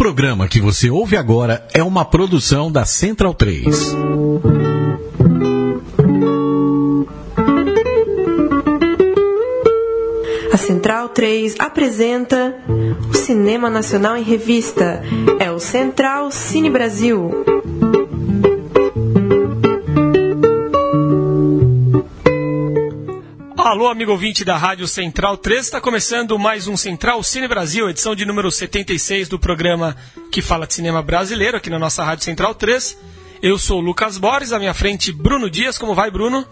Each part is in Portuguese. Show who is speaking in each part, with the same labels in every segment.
Speaker 1: programa que você ouve agora é uma produção da Central 3.
Speaker 2: A Central 3 apresenta o Cinema Nacional em Revista. É o Central Cine Brasil.
Speaker 3: Alô, amigo ouvinte da Rádio Central 3, está começando mais um Central Cine Brasil, edição de número 76 do programa que fala de cinema brasileiro aqui na nossa Rádio Central 3. Eu sou o Lucas Borges, à minha frente Bruno Dias. Como vai, Bruno?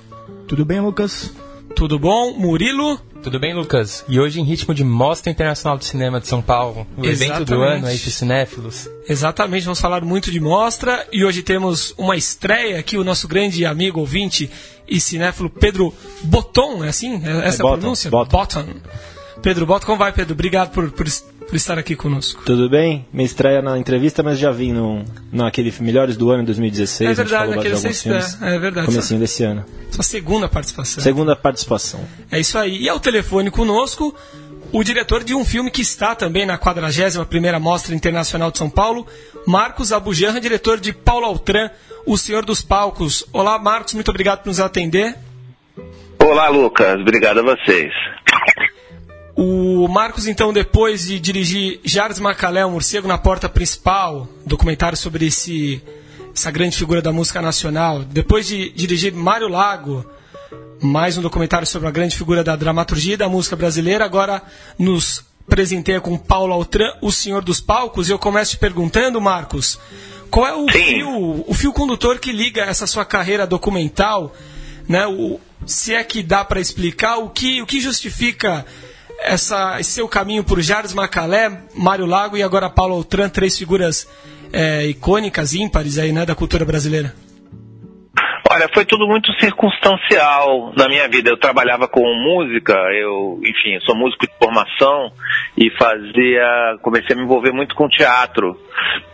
Speaker 4: Tudo bem, Lucas?
Speaker 3: Tudo bom? Murilo?
Speaker 5: Tudo bem, Lucas? E hoje em ritmo de Mostra Internacional de Cinema de São Paulo, o Exatamente. evento do ano aí para cinéfilos.
Speaker 3: Exatamente, vamos falar muito de mostra e hoje temos uma estreia aqui, o nosso grande amigo ouvinte e cinéfilo Pedro Boton, é assim? É essa é, a pronúncia?
Speaker 4: Botton.
Speaker 3: Pedro Botton, como vai, Pedro? Obrigado por, por, por, estar aqui conosco.
Speaker 4: Tudo bem? Me estreia na entrevista, mas já vim no, naquele Melhores do Ano 2016.
Speaker 3: É verdade, naquele sexta, é, é verdade.
Speaker 4: Comecinho desse ano.
Speaker 3: Sua segunda participação.
Speaker 4: Segunda participação.
Speaker 3: É isso aí. E ao telefone conosco, o diretor de um filme que está também na 41ª Mostra Internacional de São Paulo, Marcos Abujanra, diretor de Paulo Altran, O Senhor dos Palcos. Olá, Marcos, muito obrigado por nos atender.
Speaker 6: Olá, Lucas, obrigado a vocês.
Speaker 3: O Marcos, então, depois de dirigir Jardim Macalé, o Morcego na Porta Principal, documentário sobre esse, essa grande figura da música nacional, depois de dirigir Mário Lago, mais um documentário sobre a grande figura da dramaturgia e da música brasileira, agora nos presenteia com Paulo Altran, o Senhor dos Palcos, e eu começo te perguntando, Marcos, qual é o fio, o fio condutor que liga essa sua carreira documental, né? O, se é que dá para explicar o que, o que justifica essa, esse seu caminho por Jares Macalé, Mário Lago e agora Paulo Altran, três figuras é, icônicas, ímpares aí, né, da cultura brasileira?
Speaker 6: Olha, foi tudo muito circunstancial na minha vida. Eu trabalhava com música, eu, enfim, sou músico de formação e fazia, comecei a me envolver muito com teatro.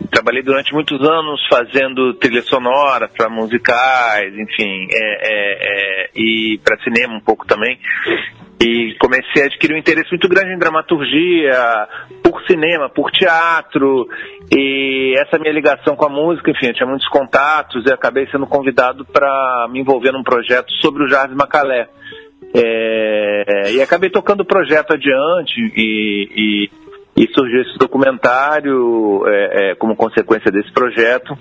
Speaker 6: Trabalhei durante muitos anos fazendo trilha sonora para musicais, enfim, é, é, é, e para cinema um pouco também. E comecei a adquirir um interesse muito grande em dramaturgia, por cinema, por teatro, e essa minha ligação com a música, enfim, eu tinha muitos contatos e acabei sendo convidado para me envolver num projeto sobre o Jardim Macalé. É, e acabei tocando o projeto adiante e, e e surgiu esse documentário é, é, como consequência desse projeto.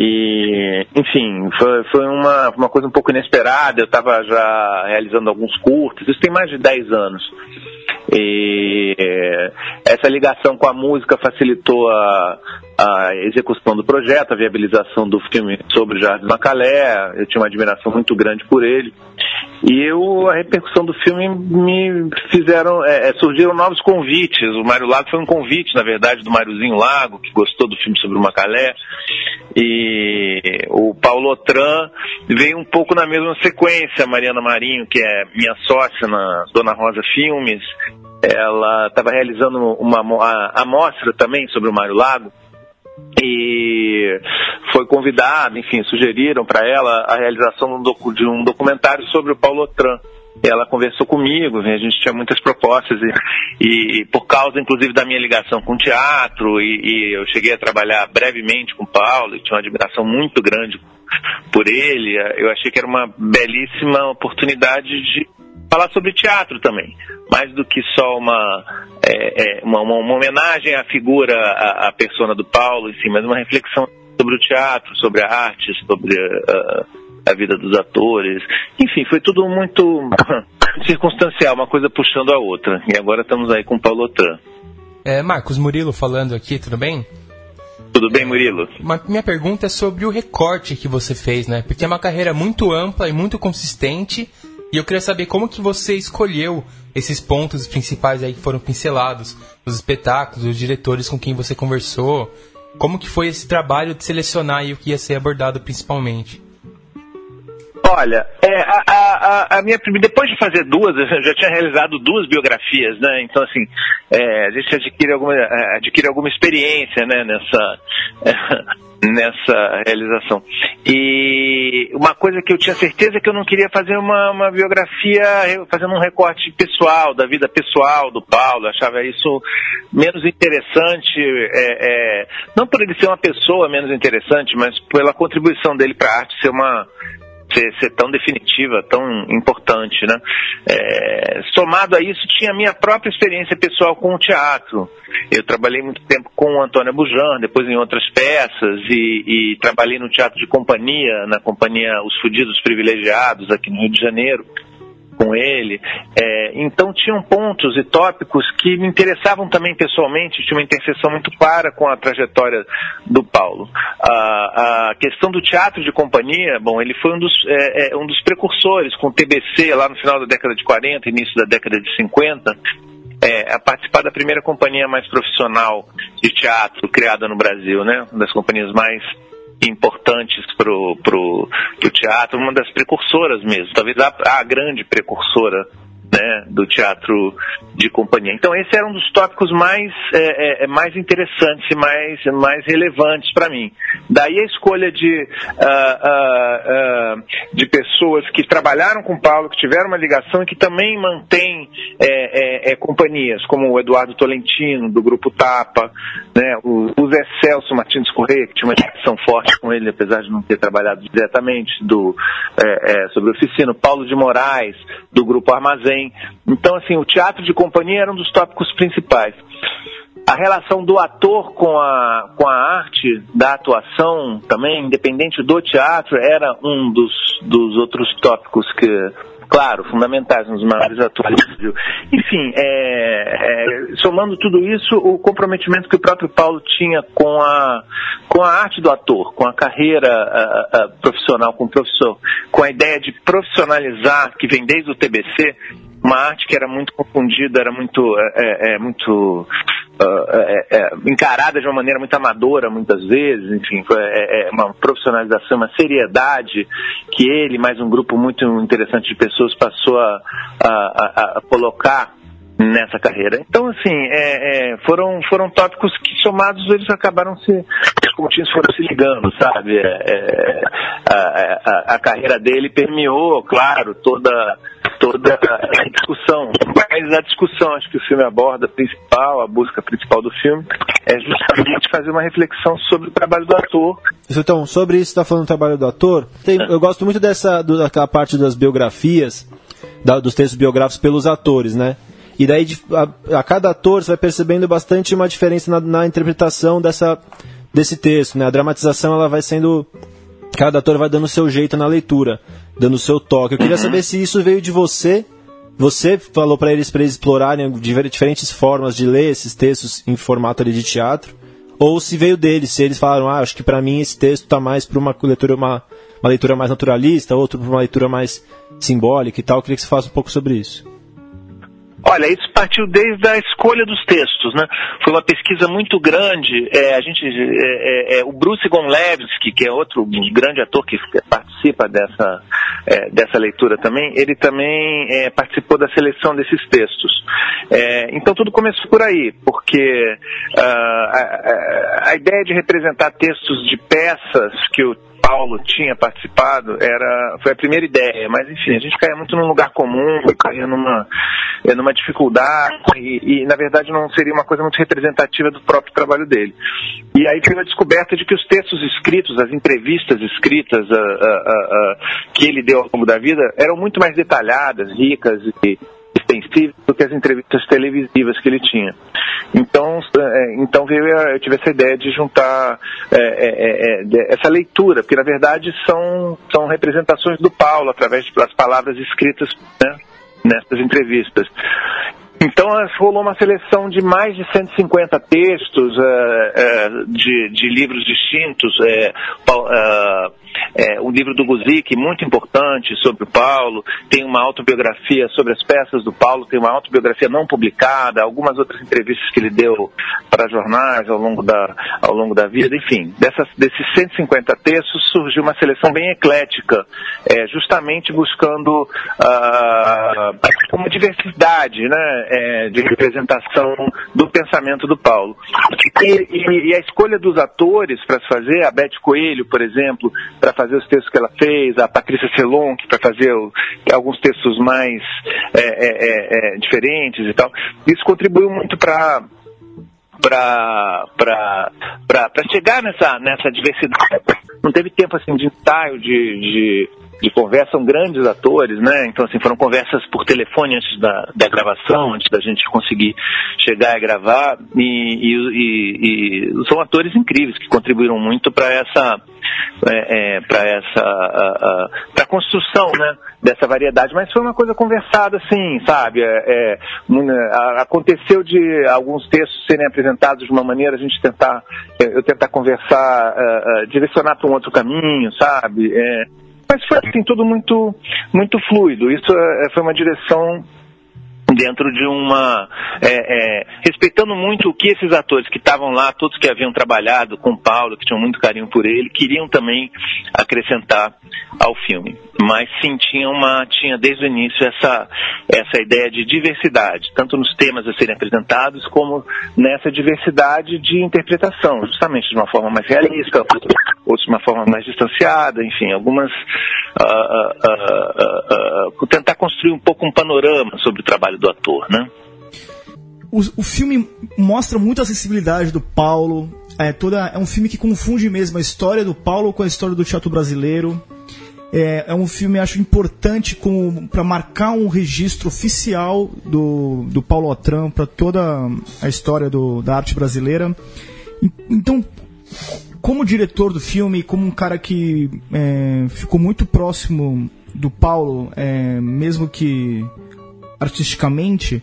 Speaker 6: E, enfim, foi, foi uma, uma coisa um pouco inesperada. Eu estava já realizando alguns curtos, isso tem mais de 10 anos. E essa ligação com a música facilitou a, a execução do projeto, a viabilização do filme sobre Jardim Macalé. Eu tinha uma admiração muito grande por ele. E eu, a repercussão do filme me fizeram, é, é, surgiram novos convites. O Mário Lago foi um convite, na verdade, do Máriozinho Lago, que gostou do filme sobre o Macalé. E o Paulo Otran veio um pouco na mesma sequência. A Mariana Marinho, que é minha sócia na Dona Rosa Filmes, ela estava realizando uma amostra também sobre o Mário Lago e foi convidada, enfim, sugeriram para ela a realização de um documentário sobre o Paulo Otran. Ela conversou comigo, a gente tinha muitas propostas e, e por causa, inclusive, da minha ligação com o teatro e, e, eu cheguei a trabalhar brevemente com o Paulo e tinha uma admiração muito grande por ele, eu achei que era uma belíssima oportunidade de falar sobre teatro também, mais do que só uma, é, é, uma, uma, homenagem à figura, à, à persona do Paulo, enfim, mas uma reflexão sobre o teatro, sobre a arte, sobre a, a vida dos atores. Enfim, foi tudo muito circunstancial, uma coisa puxando a outra. E agora estamos aí com o Paulo Otran.
Speaker 5: É, Marcos Murilo falando aqui, tudo bem?
Speaker 6: Tudo bem, Murilo?
Speaker 5: Uma, minha pergunta é sobre o recorte que você fez, né? Porque é uma carreira muito ampla e muito consistente e eu queria saber como que você escolheu esses pontos principais aí que foram pincelados, os espetáculos, os diretores com quem você conversou. Como que foi esse trabalho de selecionar o que ia ser abordado principalmente?
Speaker 6: Olha, é, a, a, a, minha depois de fazer duas, eu já tinha realizado duas biografias, né? Então assim, é, a gente adquire alguma, é, adquire alguma experiência, né? Nessa nessa realização. E uma coisa que eu tinha certeza é que eu não queria fazer uma, uma biografia fazendo um recorte pessoal, da vida pessoal do Paulo. Achava isso menos interessante, é, é, não por ele ser uma pessoa menos interessante, mas pela contribuição dele para a arte ser uma ser, ser tão definitiva, tão importante, né? É, somado a isso, tinha a minha própria experiência pessoal com o teatro. Eu trabalhei muito tempo com o Antônio Bujan, depois em outras peças, e, e trabalhei no teatro de companhia, na companhia Os Fudidos Privilegiados, aqui no Rio de Janeiro com ele. É, então tinham pontos e tópicos que me interessavam também pessoalmente, tinha uma interseção muito clara com a trajetória do Paulo. A, a questão do teatro de companhia, bom, ele foi um dos, é, é, um dos precursores com o TBC lá no final da década de 40, início da década de 50. É, a participar da primeira companhia mais profissional de teatro criada no Brasil, né? Uma das companhias mais importantes para o teatro, uma das precursoras mesmo, talvez a, a grande precursora né, do teatro de companhia. Então esse era um dos tópicos mais, é, é, é mais interessantes e mais, mais relevantes para mim. Daí a escolha de, uh, uh, uh, de pessoas que trabalharam com o Paulo, que tiveram uma ligação e que também mantêm é, é, é, companhias, como o Eduardo Tolentino, do Grupo Tapa, né, o, o Zé Celso Martins Corrêa, que tinha uma ligação forte com ele, apesar de não ter trabalhado diretamente do, sobre oficina, o Paulo de Moraes, do Grupo Armazém, então, assim, o teatro de companhia era um dos tópicos principais. A relação do ator com a, com a arte da atuação também, independente do teatro, era um dos, dos outros tópicos que, claro, fundamentais, nos maiores atores. Enfim, é, é, somando tudo isso, o comprometimento que o próprio Paulo tinha com a, com a arte do ator, com a carreira a, a, profissional, com o professor, com a ideia de profissionalizar, que vem desde o TBC, uma arte que era muito confundida, era muito, é, é, é muito uh, encarada de uma maneira muito amadora muitas vezes, enfim, uma profissionalização, uma seriedade que ele, mais um grupo muito interessante de pessoas, passou a, a, a colocar nessa carreira. Então, assim, é, é, foram, foram tópicos que somados eles acabaram se, pontinhos foram se ligando, sabe? É, a, a, a, carreira dele permeou, claro, toda toda a discussão. Mas a discussão, acho que o filme aborda, principal, a busca principal do filme, é justamente fazer uma reflexão sobre o trabalho do ator.
Speaker 4: Então, sobre isso, está falando do trabalho do ator. Tem, eu gosto muito dessa daquela parte das biografias, da, dos textos biográficos pelos atores, né? E daí, a, a, cada ator, você vai percebendo bastante uma diferença na, na interpretação dessa, desse texto, né? A dramatização, ela vai sendo cada ator vai dando o seu jeito na leitura, dando o seu toque. Eu queria saber se isso veio de você. Você falou para eles para eles explorarem diferentes formas de ler esses textos em formato ali de teatro, ou se veio deles, se eles falaram, ah, acho que para mim esse texto está mais para uma leitura uma, uma leitura mais naturalista, outro para uma leitura mais simbólica e tal. Eu queria que você falasse um pouco sobre isso.
Speaker 6: Olha, isso partiu desde a escolha dos textos, né? Foi uma pesquisa muito grande. É, a gente, é, é, é o Bruce Gonlewski, que é outro grande ator que participa dessa, é, dessa leitura também, ele também é, participou da seleção desses textos. então tudo começou por aí, porque uh, a, a, a ideia de representar textos de peças que o Paulo tinha participado era foi a primeira ideia, mas enfim, a gente caía muito num lugar comum, caía numa, é, numa dificuldade e, e, na verdade não seria uma coisa muito representativa do próprio trabalho dele. E aí veio a descoberta de que os textos escritos, as entrevistas escritas a, a, a, que ele deu ao longo da vida eram muito mais detalhadas, ricas e extensivas do que as entrevistas televisivas que ele tinha. Então, é, então veio eu tive essa ideia de juntar é, é, é, essa leitura, porque na verdade são, são representações do Paulo através das palavras escritas né, nessas entrevistas. Então rolou uma seleção de mais de 150 textos uh, uh, de, de, livros distintos. Uh, é, um livro do Guzik, muito importante, sobre o Paulo, tem uma autobiografia sobre as peças do Paulo, tem uma autobiografia não publicada, algumas outras entrevistas que ele deu para jornais ao longo da, ao longo da vida, enfim. Dessas, desses 150 textos surgiu uma seleção bem eclética, é, justamente buscando uh, uma diversidade né, é, de representação do pensamento do Paulo. E, e, e a escolha dos atores para se fazer, a Beth Coelho, por exemplo, para fazer os textos que ela fez, a Patrícia Selonck para fazer alguns textos mais é, é, é, é diferentes e tal, isso contribuiu muito para para chegar nessa, nessa diversidade. Não teve tempo assim de ensaio, de, de de conversa são grandes atores, né? Então, assim, foram conversas por telefone antes da, da gravação, antes da gente conseguir chegar a gravar. E, e, e são atores incríveis que contribuíram muito para essa, é, é, para essa, a, a, construção, né? Dessa variedade, mas foi uma coisa conversada, assim, sabe? É, é aconteceu de alguns textos serem apresentados de uma maneira, a gente tentar, eu tentar conversar, uh, direcionar para um outro caminho, sabe? Mas foi assim, tudo muito, muito fluido. Isso é, foi uma direção dentro de uma. É, é, respeitando muito o que esses atores que estavam lá, todos que haviam trabalhado com Paulo, que tinham muito carinho por ele, queriam também acrescentar ao filme. Mas sim, tinha, uma, tinha desde o início essa, essa ideia de diversidade, tanto nos temas a serem apresentados, como nessa diversidade de interpretação, justamente de uma forma mais realista, outros de uma forma mais distanciada, enfim, algumas. Uh, uh, uh, tentar construir um pouco um panorama sobre o trabalho do ator, né?
Speaker 7: O, o filme mostra muito a sensibilidade do Paulo. É, toda, é um filme que confunde mesmo a história do Paulo com a história do teatro brasileiro. É, é um filme, acho importante para marcar um registro oficial do, do Paulo Otran para toda a história do, da arte brasileira. Então, como diretor do filme, como um cara que é, ficou muito próximo do Paulo, é, mesmo que artisticamente,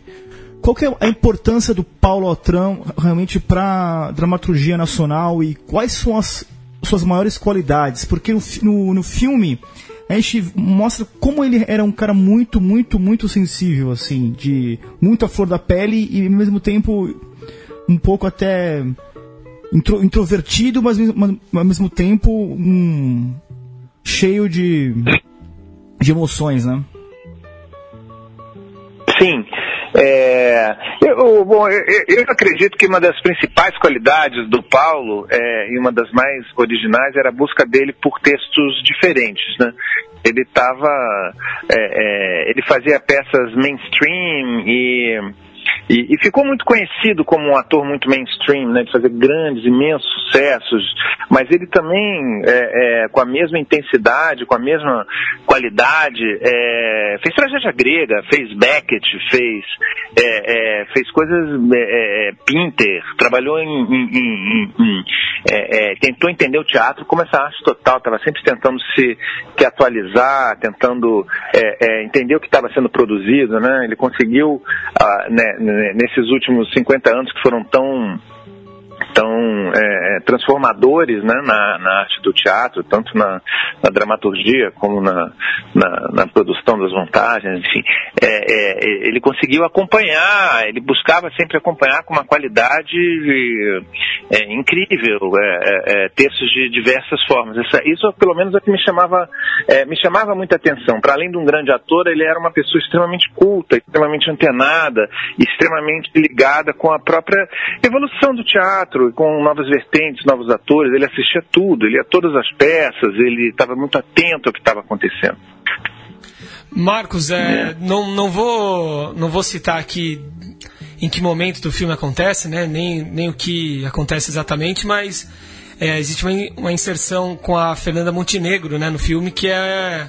Speaker 7: qual que é a importância do Paulo Otran realmente para dramaturgia nacional e quais são as suas maiores qualidades? Porque no, no, no, filme a gente mostra como ele era um cara muito, muito, muito sensível, assim, de muita flor da pele e ao mesmo tempo um pouco até intro, introvertido, mas, mas ao mesmo tempo um, cheio de, de emoções, né?
Speaker 6: Sim. É, eu, bom, eu, eu, acredito que uma das principais qualidades do Paulo é, e uma das mais originais era a busca dele por textos diferentes, né? Ele estava, é, é, ele fazia peças mainstream e e, e, ficou muito conhecido como um ator muito mainstream, né, de fazer grandes, imensos sucessos, mas ele também, é, é, com a mesma intensidade, com a mesma qualidade, é, fez tragédia grega, fez Beckett, fez, é, é, fez coisas é, Pinter, trabalhou em, em, em, em tentou entender o teatro como essa arte total, estava sempre tentando se, se atualizar, tentando entender o que estava sendo produzido, né? Ele conseguiu, ah, né, nesses últimos 50 anos que foram tão tão é, é, transformadores né, na, na, arte do teatro, tanto na, na dramaturgia como na, na, produção das montagens, enfim. É, é, ele conseguiu acompanhar, ele buscava sempre acompanhar com uma qualidade é, incrível, é, textos de diversas formas. Isso, isso, pelo menos, é o que me chamava, me chamava muita atenção. Para além de um grande ator, ele era uma pessoa extremamente culta, extremamente antenada, extremamente ligada com a própria evolução do teatro, teatro, com novas vertentes, novos atores, ele assistia tudo, ele ia todas as peças, ele estava muito atento ao que estava acontecendo.
Speaker 3: Marcos, é, é. Não, não, vou, não vou citar aqui em que momento do filme acontece, né? nem, nem o que acontece exatamente, mas é, existe uma, uma inserção com a Fernanda Montenegro né, no filme que é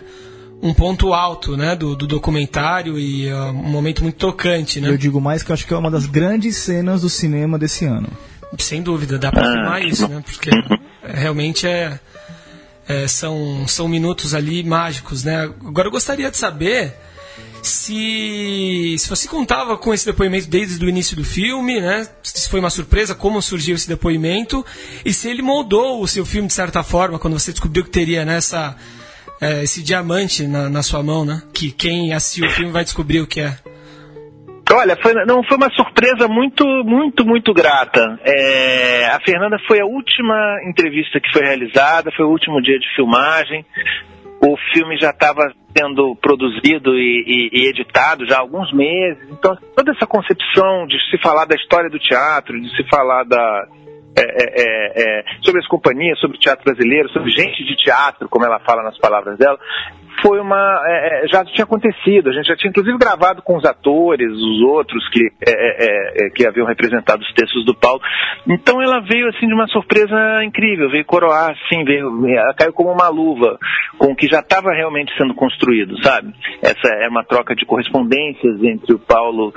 Speaker 3: um ponto alto né, do, do documentário e uh, um momento muito tocante. Né?
Speaker 7: Eu digo mais que eu acho que é uma das grandes cenas do cinema desse ano.
Speaker 3: Sem dúvida, dá para afirmar ah, isso, né? Porque realmente é, é, são, são minutos ali mágicos, né? Agora eu gostaria de saber se, se você contava com esse depoimento desde o início do filme, né? Se foi uma surpresa, como surgiu esse depoimento, e se ele moldou o seu filme de certa forma, quando você descobriu que teria nessa é, esse diamante na, na sua mão, né? Que quem assistiu o filme vai descobrir o que é.
Speaker 6: Olha, foi, não foi uma surpresa muito, muito, muito grata. É, a Fernanda foi a última entrevista que foi realizada, foi o último dia de filmagem. O filme já estava sendo produzido e, e, e, editado já há alguns meses. Então, toda essa concepção de se falar da história do teatro, de se falar da, é, é, é, é sobre as companhias, sobre o teatro brasileiro, sobre gente de teatro, como ela fala nas palavras dela, foi uma. É, é, já tinha acontecido. A gente já tinha inclusive gravado com os atores, os outros que, é, é, é, que haviam representado os textos do Paulo. Então ela veio assim de uma surpresa incrível, veio coroar, assim, veio, ela caiu como uma luva com o que já estava realmente sendo construído, sabe? Essa é uma troca de correspondências entre o Paulo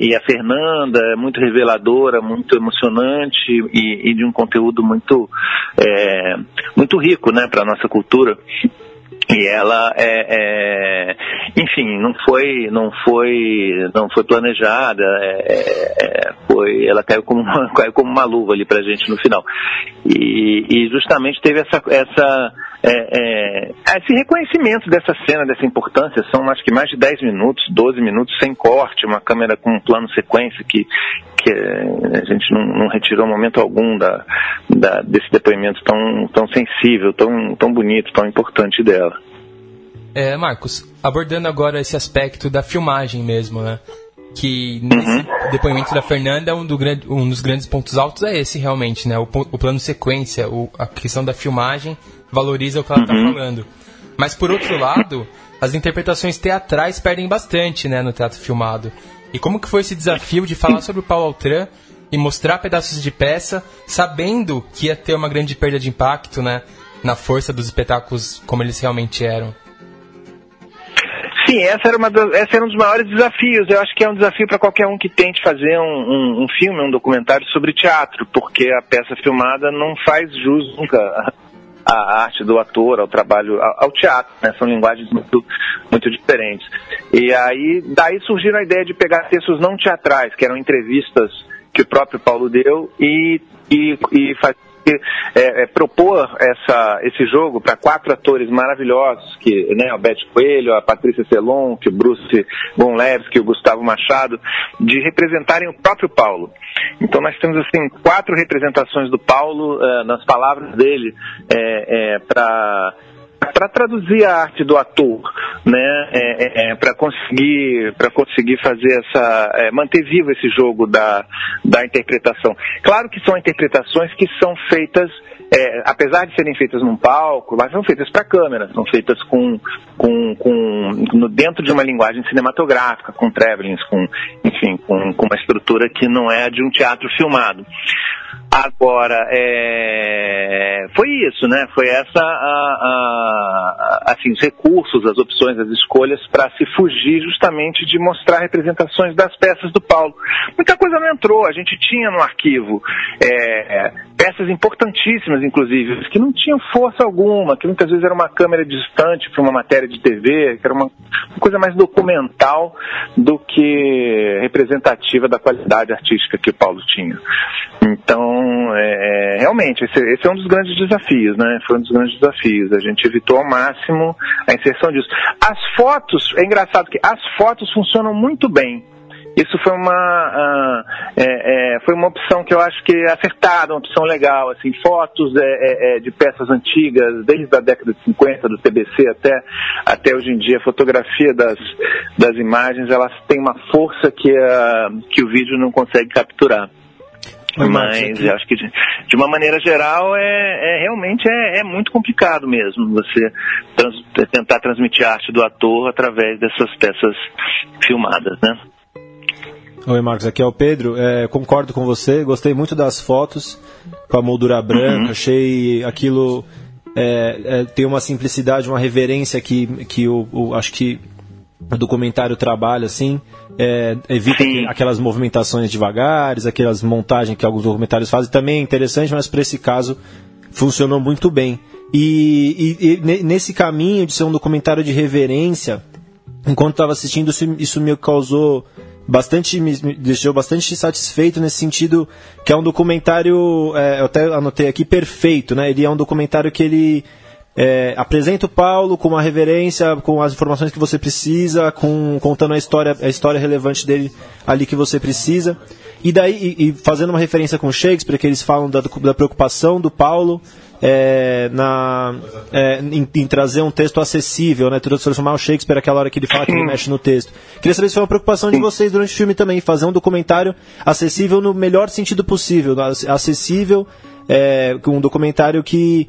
Speaker 6: e a Fernanda, muito reveladora, muito emocionante e, e de um conteúdo muito, muito rico, né, para nossa cultura. E ela, é, é, enfim, não foi, não foi, não foi planejada. É, é foi, ela caiu como uma, caiu como uma luva ali para gente no final. E, e justamente teve essa, essa é, é, esse reconhecimento dessa cena, dessa importância, são acho que mais de 10 minutos, 12 minutos sem corte, uma câmera com um plano sequência que, que a gente não, não retirou momento algum da, da, desse depoimento tão, tão sensível, tão, tão bonito, tão importante dela.
Speaker 5: É, Marcos, abordando agora esse aspecto da filmagem mesmo, né? Que nesse uhum. depoimento da Fernanda, um, do um, dos grandes pontos altos é esse realmente, né? O, o plano sequência, o, a questão da filmagem valoriza o que ela está uhum. falando. Mas por outro lado, as interpretações teatrais perdem bastante, né, no teatro filmado. E como que foi esse desafio de falar sobre o Paulo Altran e mostrar pedaços de peça, sabendo que ia ter uma grande perda de impacto, né, na força dos espetáculos como eles realmente eram?
Speaker 6: Sim, essa era, uma das, essa era um dos maiores desafios. Eu acho que é um desafio para qualquer um que tente fazer um, um, um, filme, um documentário sobre teatro, porque a peça filmada não faz jus nunca à arte do ator, ao trabalho, ao, ao teatro, né? São linguagens muito, muito diferentes. E aí, daí surgiu a ideia de pegar textos não teatrais, que eram entrevistas que o próprio Paulo deu, e, e, e fazer é, é, propor essa, esse jogo para quatro atores maravilhosos, que né, o Beth Coelho, a Patrícia Celon, que o Bruce Gonlevski, o Gustavo Machado, de representarem o próprio Paulo. Então nós temos assim quatro representações do Paulo uh, nas palavras dele é, é, para para traduzir a arte do ator, né, é, é, é para conseguir para conseguir fazer essa é, manter vivo esse jogo da, da interpretação. Claro que são interpretações que são feitas é, apesar de serem feitas num palco, mas são feitas para câmera, são feitas com, com, com no, dentro de uma linguagem cinematográfica, com travelings, com, enfim, com, com uma estrutura que não é de um teatro filmado. Agora, é... foi isso, né? Foi essa, a, a, assim, os recursos, as opções, as escolhas para se fugir justamente de mostrar representações das peças do Paulo. Muita coisa não entrou, a gente tinha no arquivo é, peças importantíssimas, inclusive, que não tinham força alguma, que muitas vezes era uma câmera distante para uma matéria de TV, que era uma, uma coisa mais documental do que representativa da qualidade artística que o Paulo tinha. Então, é, é, realmente, esse, esse, é um dos grandes desafios, né? Foi um dos grandes desafios. A gente evitou ao máximo a inserção disso. As fotos, é engraçado que as fotos funcionam muito bem. Isso foi uma, uh, é, é, foi uma opção que eu acho que é acertada, uma opção legal. Assim, fotos é, é de peças antigas, desde a década de 50, do TBC até, até hoje em dia, a fotografia das, das imagens, elas têm uma força que, uh, que o vídeo não consegue capturar. Mas eu acho que de, de, uma maneira geral é, é realmente é, é, muito complicado mesmo você trans, tentar transmitir a arte do ator através dessas peças filmadas, né?
Speaker 4: Oi Marcos, aqui é o Pedro. É, concordo com você, gostei muito das fotos com a moldura branca, uhum. achei aquilo é, é, tem uma simplicidade, uma reverência que, que o, o acho que documentário trabalha assim é, evita Sim. aquelas movimentações devagares, aquelas montagens que alguns documentários fazem, também é interessante, mas para esse caso funcionou muito bem. E, e, e, nesse caminho de ser um documentário de reverência, enquanto estava assistindo, isso, isso me causou bastante me, me, deixou bastante satisfeito nesse sentido que é um documentário é, eu até anotei aqui perfeito né ele é um documentário que ele é, apresenta o Paulo com uma reverência com as informações que você precisa com contando a história a história relevante dele ali que você precisa e daí e, e fazendo uma referência com Shakespeare que eles falam da, da preocupação do Paulo é, na, é, em, em, trazer um texto acessível, né? Transformar o Shakespeare aquela hora que ele fala que ele mexe no texto. Queria saber se foi uma preocupação de vocês durante o filme também, fazer um documentário acessível no melhor sentido possível, acessível, é, um documentário que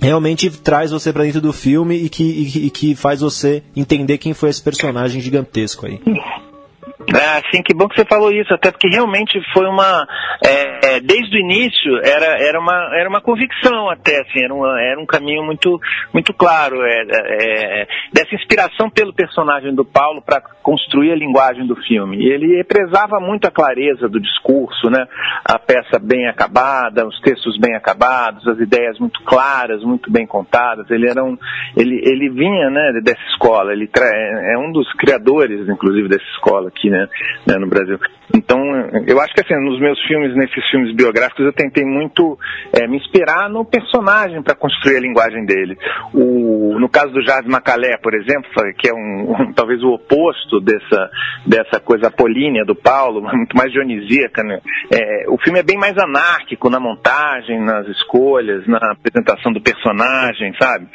Speaker 4: realmente traz você para dentro do filme e que, e, e que faz você entender quem foi esse personagem gigantesco aí.
Speaker 6: É, sim, que bom que você falou isso, até porque realmente foi uma. É, é, desde o início era, era, uma, era uma convicção até, assim, era, uma, era um caminho muito, muito claro, é, é, é dessa inspiração pelo personagem do Paulo para construir a linguagem do filme. Ele prezava muito a clareza do discurso, né? a peça bem acabada, os textos bem acabados, as ideias muito claras, muito bem contadas. Ele era um, ele, ele vinha né, dessa escola, ele é um dos criadores, inclusive, dessa escola aqui né, né, no Brasil. Então, eu acho que assim, nos meus filmes, nesses filmes biográficos, eu tentei muito é, me inspirar no personagem para construir a linguagem dele. O, no caso do Jardim Macalé, por exemplo, que é um, um, talvez o oposto dessa, dessa coisa apolínea do Paulo, muito mais dionisíaca, né? É, o filme é bem mais anárquico na montagem, nas escolhas, na apresentação do personagem, sabe?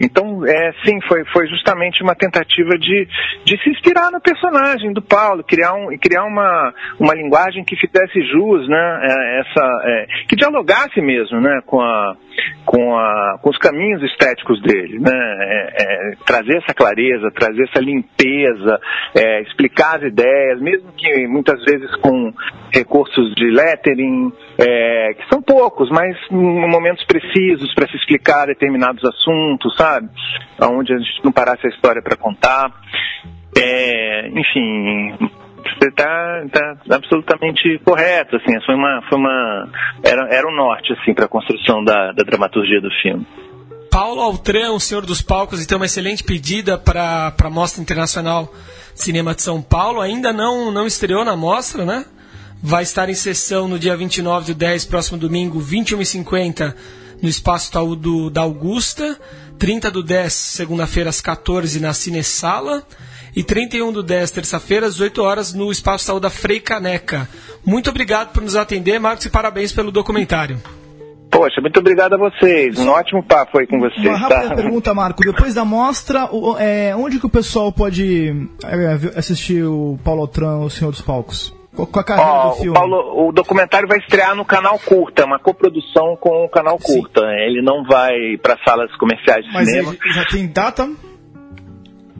Speaker 6: Então, é, sim, foi, foi justamente uma tentativa de, de se inspirar no personagem do Paulo, criar, um, criar uma uma linguagem que fizesse jus, né, é, essa, é, que dialogasse mesmo, né, com a, com, a, com os caminhos estéticos dele, né, é, é, trazer essa clareza, trazer essa limpeza, é, explicar as ideias, mesmo que muitas vezes com recursos de lettering, é, que são poucos, mas em momentos precisos para se explicar determinados assuntos, sabe, onde a gente não parasse a história para contar. É, enfim, você está tá absolutamente correto, assim, foi uma, foi uma era, era um norte, assim, para a construção da, da dramaturgia do filme.
Speaker 3: Paulo Altran, o Senhor dos Palcos, então uma excelente pedida para a Mostra Internacional Cinema de São Paulo. Ainda não, não estreou na mostra, né? Vai estar em sessão no dia 29 do 10, próximo domingo, 21h50, no Espaço Taú do, da Augusta. 30 do 10, segunda-feira, às 14 na Cinesala e 31 do 10, terça-feira, às 8 horas, no Espaço Saúde da Frei Caneca. Muito obrigado por nos atender, Marcos, e parabéns pelo documentário.
Speaker 6: Poxa, muito obrigado a vocês. Um ótimo papo aí com vocês.
Speaker 7: Uma rápida tá? pergunta, Marco. Depois da mostra, é, onde que o pessoal pode é, assistir o Paulo Altran, o Senhor dos Palcos? Com a carreira oh, do filme.
Speaker 6: O, Paulo, o documentário vai estrear no canal Curta, uma coprodução com o canal Curta. Sim. Ele não vai para salas comerciais de
Speaker 7: Mas
Speaker 6: cinema.
Speaker 7: Mas já tem data?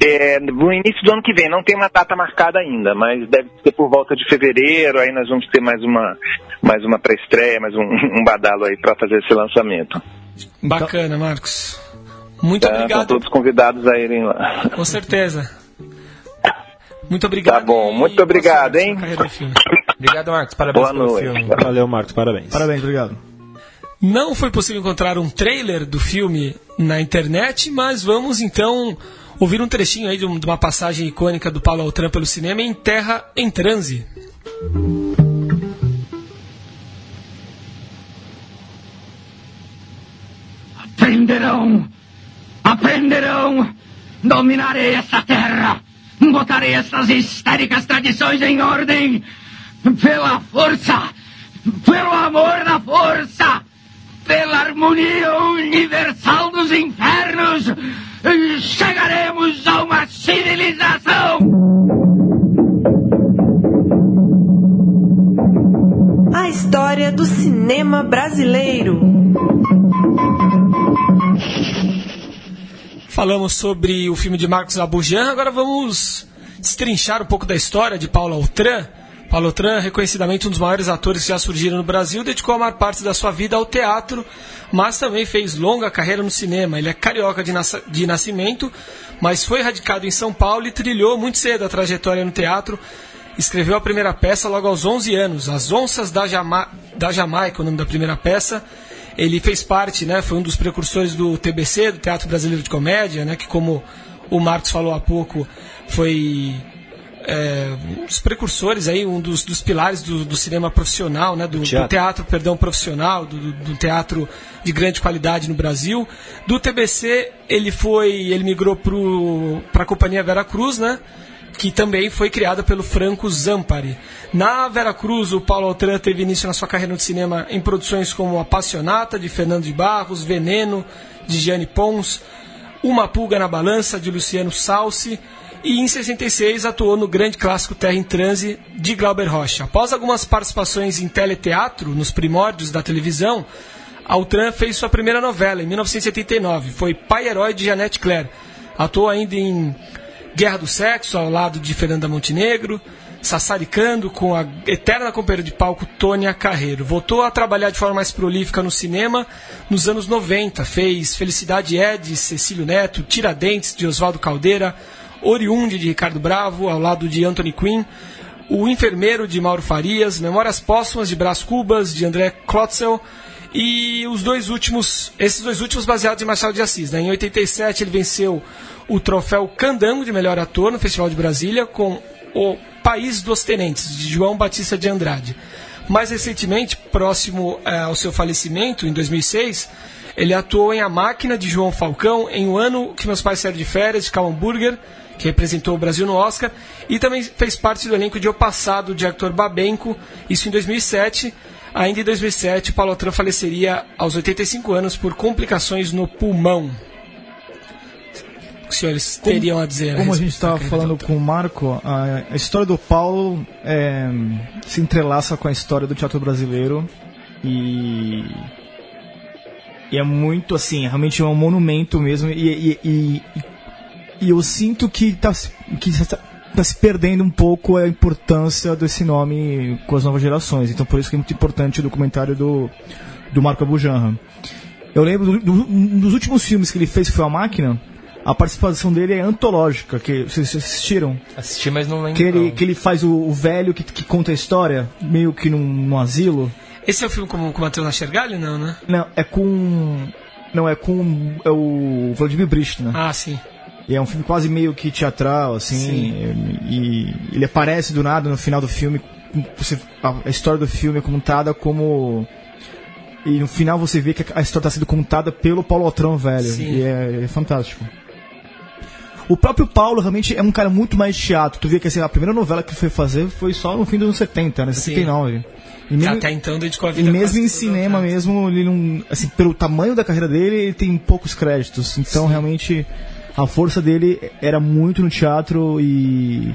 Speaker 6: É, no início do ano que vem, não tem uma data marcada ainda, mas deve ser por volta de fevereiro, aí nós vamos ter mais uma, mais uma pré-estreia, mais um, um badalo aí para fazer esse lançamento.
Speaker 3: Bacana, Marcos. Muito
Speaker 6: tá,
Speaker 3: obrigado.
Speaker 6: Estão todos convidados a irem lá.
Speaker 3: Com certeza. Muito obrigado.
Speaker 6: Tá bom, muito obrigado, hein?
Speaker 5: Obrigado, Marcos. Parabéns
Speaker 6: Boa
Speaker 5: pelo
Speaker 6: noite.
Speaker 5: filme.
Speaker 4: Valeu, Marcos. Parabéns.
Speaker 7: Parabéns, obrigado.
Speaker 3: Não foi possível encontrar um trailer do filme na internet, mas vamos então ouvir um trechinho aí de uma passagem icônica do Paulo Altran pelo cinema em Terra em Transe.
Speaker 8: Aprenderão! Aprenderão! Dominarei essa terra! Botarei essas histéricas tradições em ordem! Pela força! Pelo amor da força! Pela harmonia universal dos infernos! Chegaremos a uma civilização!
Speaker 2: A história do cinema brasileiro.
Speaker 3: Falamos sobre o filme de Marcos Abujan, agora vamos destrinchar um pouco da história de Paulo Altran. Paulo Altran, reconhecidamente um dos maiores atores que já surgiram no Brasil, dedicou a maior parte da sua vida ao teatro, mas também fez longa carreira no cinema. Ele é carioca de, nas de nascimento, mas foi radicado em São Paulo e trilhou muito cedo a trajetória no teatro. Escreveu a primeira peça logo aos 11 anos, As Onças da, Jama da Jamaica, o nome da primeira peça. Ele fez parte, né, foi um dos precursores do TBC, do Teatro Brasileiro de Comédia, né, que como o Marcos falou há pouco, foi é, um dos precursores aí, um dos, dos pilares do, do, cinema profissional, né, do, teatro. do teatro, perdão, profissional, do, do, teatro de grande qualidade no Brasil. Do TBC ele foi, ele migrou para a companhia Vera Cruz, né, que também foi criada pelo Franco Zampari. Na Vera Cruz, o Paulo Altran teve início na sua carreira no cinema em produções como Apassionata, de Fernando de Barros, Veneno, de Gianni Pons, Uma Pulga na Balança, de Luciano Salsi, e em 66 atuou no grande clássico Terra em Transe de Glauber Rocha. Após algumas participações em teleteatro, nos primórdios da televisão, Altran fez sua primeira novela em 1979. Foi pai herói de Janete Claire. Atuou ainda em Guerra do Sexo, ao lado de Fernanda Montenegro, sassaricando com a eterna companheira de palco Tônia Carreiro. Voltou a trabalhar de forma mais prolífica no cinema nos anos 90. Fez Felicidade Ed, Cecílio Neto, Tiradentes de Oswaldo Caldeira, Oriunde de Ricardo Bravo, ao lado de Anthony Quinn, O Enfermeiro de Mauro Farias, Memórias Póstumas de Brás Cubas, de André Klotzel, e os dois últimos, esses dois últimos baseados em Machado de Assis. Né? Em 87 ele venceu o troféu Candango de melhor ator no Festival de Brasília com o País dos Tenentes, de João Batista de Andrade. Mais recentemente, próximo eh, ao seu falecimento, em 2006, ele atuou em A Máquina de João Falcão, em O Ano que Meus Pais Saíram de Férias, de Cal Hamburger, que representou o Brasil no Oscar, e também fez parte do elenco de O Passado, de Hector Babenco, isso em 2007. Ainda em 2007, Paulo Tran faleceria aos 85 anos por complicações no pulmão. O que os senhores como, teriam a dizer?
Speaker 7: Como a, a gente estava falando com o Marco, a, a história do Paulo é, se entrelaça com a história do teatro brasileiro e e é muito assim, realmente é um monumento mesmo. E, e, e, e eu sinto que está que tá, tá se perdendo um pouco a importância desse nome com as novas gerações. Então por isso que é muito importante o documentário do, do Marco Abujanra. Eu lembro do, do, um dos últimos filmes que ele fez, que foi A Máquina, a participação dele é antológica, que vocês assistiram?
Speaker 5: Assisti, mas não lembro.
Speaker 7: Que ele, que ele faz o, o velho que, que, conta a história, meio que num, num asilo.
Speaker 3: Esse é o filme com, com o Matheus Nachergali, não, né?
Speaker 7: Não, é com... Não, é com é o Vladimir Brist, né?
Speaker 3: Ah, sim.
Speaker 7: E é um filme quase meio que teatral, assim. E, e, ele aparece do nada no final do filme. A, história do filme é contada como. E no final você vê que a história está sendo contada pelo Paulo Otrão, velho. Sim. E é, é, fantástico. O próprio Paulo realmente é um cara muito mais de teatro. Tu vê que assim, a primeira novela que foi fazer foi só no fim dos anos 70, né? 79. Sim.
Speaker 3: E mesmo, Até então dedicou a vida
Speaker 7: E mesmo em cinema mesmo, ele não. Assim, pelo tamanho da carreira dele, ele tem poucos créditos. Então Sim. realmente a força dele era muito no teatro e.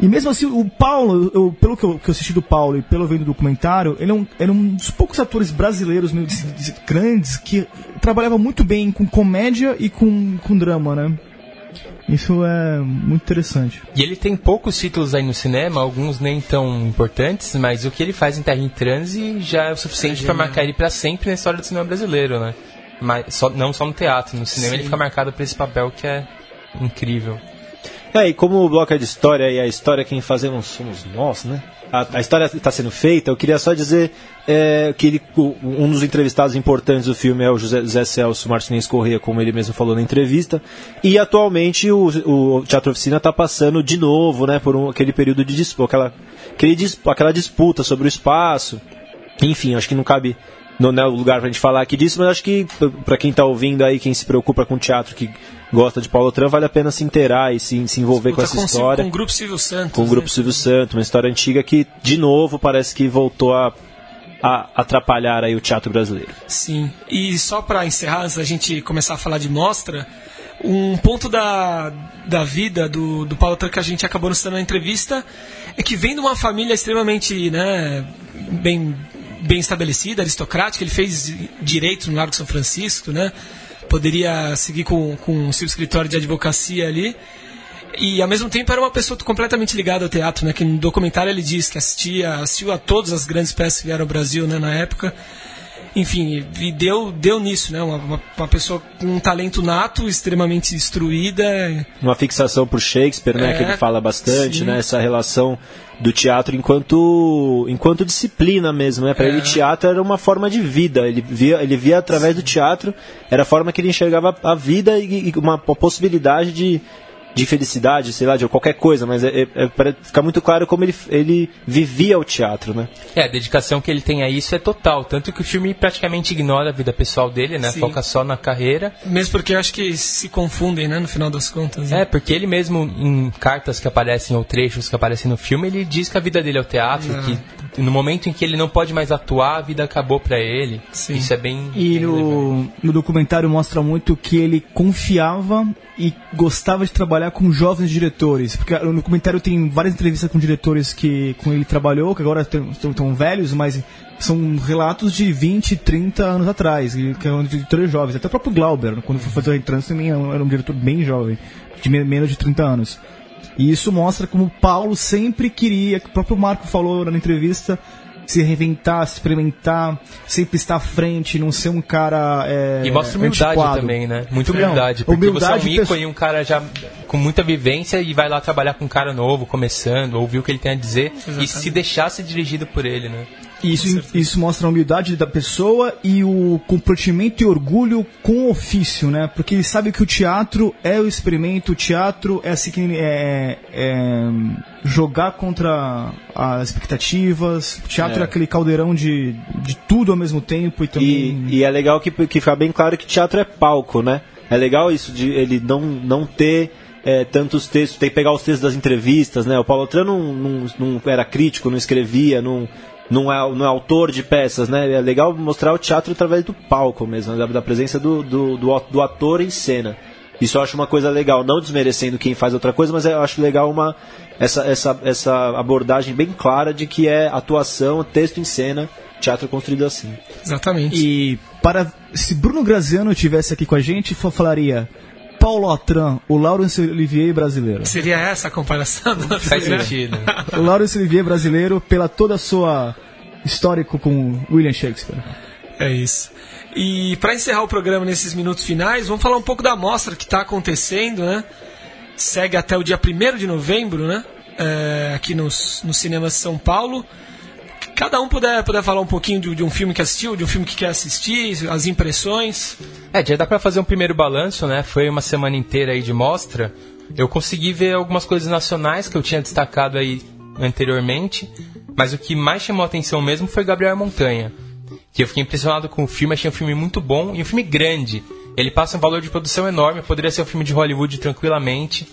Speaker 7: E mesmo assim, o Paulo, eu, pelo que eu, que eu, assisti do Paulo e pelo vendo do documentário, ele é um, era um dos poucos atores brasileiros meio de, de, grandes que trabalhava muito bem com comédia e com, com drama, né? Isso é muito interessante.
Speaker 5: E ele tem poucos títulos aí no cinema, alguns nem tão importantes, mas o que ele faz em Terra em Transe já é o suficiente é para marcar ele para sempre na história do cinema brasileiro, né? Mas só, não só no teatro, no cinema Sim. ele fica marcado por esse papel que é incrível.
Speaker 4: É, e como o bloco é de história e a história quem fazemos somos nós, né? A, a história está sendo feita, eu queria só dizer é, que ele, um dos entrevistados importantes do filme é o José, José Celso Martinez Corrêa, como ele mesmo falou na entrevista. E atualmente o, o Teatro Oficina está passando de novo né, por um, aquele período de disputa, aquela, aquele, aquela disputa sobre o espaço. Enfim, acho que não cabe não é o lugar pra gente falar aqui disso, mas acho que para quem tá ouvindo aí, quem se preocupa com teatro, que gosta de Paulo Tran, vale a pena se inteirar e se, se envolver com essa história.
Speaker 3: Com o Grupo Silvio Santos.
Speaker 4: Com o Grupo
Speaker 3: né?
Speaker 4: Silvio Santos, uma história antiga que, de novo, parece que voltou a, a atrapalhar aí o teatro brasileiro.
Speaker 3: Sim, e só para encerrar, antes da gente começar a falar de mostra, um ponto da, da vida do, do Paulo Tran que a gente acabou citando na entrevista é que vem de uma família extremamente né, bem bem estabelecida, aristocrática, ele fez direito no Largo São Francisco, né? Poderia seguir com, com o seu escritório de advocacia ali. E ao mesmo tempo era uma pessoa completamente ligada ao teatro, né? Que no documentário ele diz que assistia, assistiu a todas as grandes peças que vieram ao Brasil, né, na época enfim, e deu, deu nisso, né? Uma, uma, pessoa com um talento nato, extremamente instruída.
Speaker 4: Uma fixação por Shakespeare, né? É, que ele fala bastante, sim. né? Essa relação do teatro enquanto enquanto disciplina mesmo, né? Para é. ele teatro era uma forma de vida. Ele via ele via através do teatro era a forma que ele enxergava a vida e, e uma possibilidade de de felicidade, sei lá, de qualquer coisa, mas é, é, é para ficar muito claro como ele, ele vivia o teatro, né?
Speaker 5: É, a dedicação que ele tem a isso é total, tanto que o filme praticamente ignora a vida pessoal dele, né?
Speaker 3: Sim.
Speaker 5: Foca só na carreira.
Speaker 3: Mesmo porque eu acho que se confundem, né, no final das contas. né?
Speaker 5: É, porque ele mesmo, em cartas que aparecem ou trechos que aparecem no filme, ele diz que a vida dele é o teatro,
Speaker 3: Ah.
Speaker 5: que no momento em que ele não pode mais atuar, a vida acabou pra ele.
Speaker 3: Sim.
Speaker 5: Isso é bem.
Speaker 7: E
Speaker 5: bem relevante.
Speaker 7: no, no documentário mostra muito que ele confiava e gostava de trabalhar com jovens diretores. Porque no documentário tem várias entrevistas com diretores que com ele trabalhou, que agora estão tão velhos, mas são relatos de 20, 30 anos atrás, que eram diretores jovens. Até o próprio Glauber, quando foi fazer o Retrans, também era um era um diretor bem jovem, de me- menos de 30 anos. E isso mostra como o Paulo sempre queria, que o próprio Marco falou na entrevista, se reinventar, se experimentar, sempre estar à frente, não ser um cara. É,
Speaker 5: E mostra humildade
Speaker 7: antiquado.
Speaker 5: também, né? Muita
Speaker 7: Não,
Speaker 5: humildade. Porque
Speaker 7: humildade
Speaker 5: você é um ícone, um cara já com muita vivência e vai lá trabalhar com um cara novo, começando, ouvir o que ele tem a dizer e se deixar ser dirigido por ele, né?
Speaker 7: Isso, isso mostra a humildade da pessoa e o comprometimento e orgulho com o ofício, né? Porque ele sabe que o teatro é o experimento, o teatro é assim que é, é jogar contra as expectativas, o teatro é,
Speaker 4: É.
Speaker 7: aquele caldeirão de, de tudo ao mesmo tempo e também.
Speaker 4: E, e é legal que, que fica bem claro que teatro é palco, né? É legal isso de ele não, não ter é, tantos textos, tem que pegar os textos das entrevistas, né? O Paulo Otran não, não, não era crítico, não escrevia, não, não, é, não é autor de peças, né? É legal mostrar o teatro através do palco mesmo, da, da presença do, do, do, do ator em cena. Isso eu acho uma coisa legal, não desmerecendo quem faz outra coisa, mas eu acho legal uma, essa, essa, essa abordagem bem clara de que é atuação, texto em cena, teatro construído assim.
Speaker 3: Exatamente.
Speaker 7: E para se Bruno Graziano tivesse aqui com a gente, fa- falaria Paulo Atran, o Laurence Olivier brasileiro.
Speaker 3: Seria essa a comparação?
Speaker 5: Faz
Speaker 3: Né?
Speaker 5: sentido.
Speaker 7: O Laurence Olivier brasileiro pela toda a sua histórico com William Shakespeare.
Speaker 3: É isso. E para encerrar o programa nesses minutos finais, vamos falar um pouco da mostra que está acontecendo, né? Segue até o dia 1 de novembro, né? É, aqui nos, nos cinemas de São Paulo. Cada um puder, puder falar um pouquinho de, de um filme que assistiu, de um filme que quer assistir, as impressões.
Speaker 5: É, já dá pra fazer um primeiro balanço, né? Foi uma semana inteira aí de mostra. Eu consegui ver algumas coisas nacionais que eu tinha destacado aí anteriormente, mas o que mais chamou a atenção mesmo foi Gabriel Montanha. Que eu fiquei impressionado com o filme, achei um filme muito bom e um filme grande. Ele passa um valor de produção enorme, poderia ser um filme de Hollywood tranquilamente.